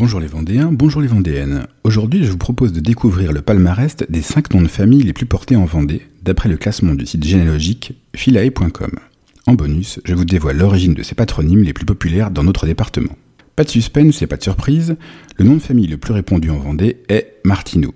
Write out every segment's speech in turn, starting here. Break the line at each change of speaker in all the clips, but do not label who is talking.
Bonjour les Vendéens, bonjour les Vendéennes. Aujourd'hui, je vous propose de découvrir le palmarès des 5 noms de famille les plus portés en Vendée, d'après le classement du site généalogique philae.com. En bonus, je vous dévoile l'origine de ces patronymes les plus populaires dans notre département. Pas de suspense et pas de surprise, le nom de famille le plus répandu en Vendée est Martineau.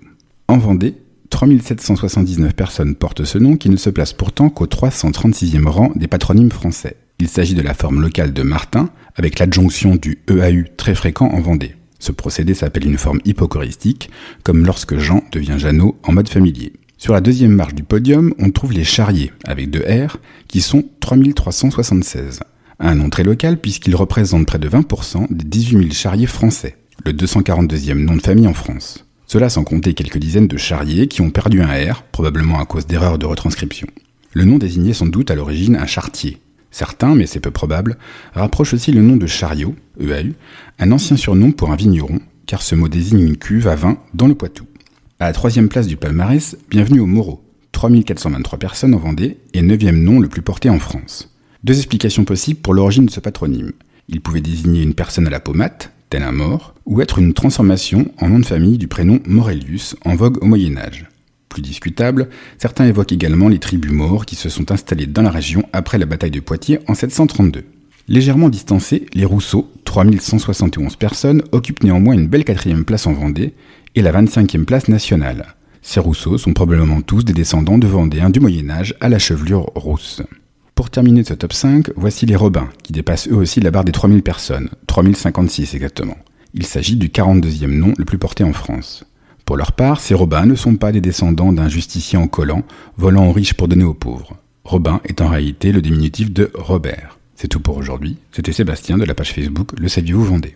En Vendée, 3779 personnes portent ce nom qui ne se place pourtant qu'au 336e rang des patronymes français. Il s'agit de la forme locale de Martin, avec l'adjonction du EAU très fréquent en Vendée. Ce procédé s'appelle une forme hypocoristique, comme lorsque Jean devient Jeannot en mode familier. Sur la deuxième marche du podium, on trouve les charriers, avec deux R, qui sont 3376. Un nom très local puisqu'il représente près de 20% des 18 000 charriers français, le 242e nom de famille en France. Cela sans compter quelques dizaines de charriers qui ont perdu un R, probablement à cause d'erreurs de retranscription. Le nom désignait sans doute à l'origine un chartier, Certains, mais c'est peu probable, rapprochent aussi le nom de chariot, EAU, un ancien surnom pour un vigneron, car ce mot désigne une cuve à vin dans le Poitou. À la troisième place du palmarès, bienvenue au Moreau, 3423 personnes en Vendée et neuvième nom le plus porté en France. Deux explications possibles pour l'origine de ce patronyme. Il pouvait désigner une personne à la pommade, tel un mort, ou être une transformation en nom de famille du prénom Morelius, en vogue au Moyen Âge plus discutable, certains évoquent également les tribus morts qui se sont installées dans la région après la bataille de Poitiers en 732. Légèrement distancés, les Rousseaux, 3171 personnes, occupent néanmoins une belle quatrième place en Vendée et la 25e place nationale. Ces Rousseaux sont probablement tous des descendants de Vendéens du Moyen Âge à la chevelure rousse. Pour terminer ce top 5, voici les Robins, qui dépassent eux aussi la barre des 3000 personnes, 3056 exactement. Il s'agit du 42e nom le plus porté en France. Pour leur part, ces Robins ne sont pas des descendants d'un justicier en collant, volant aux riches pour donner aux pauvres. Robin est en réalité le diminutif de Robert. C'est tout pour aujourd'hui. C'était Sébastien de la page Facebook Le Saviez-vous Vendée.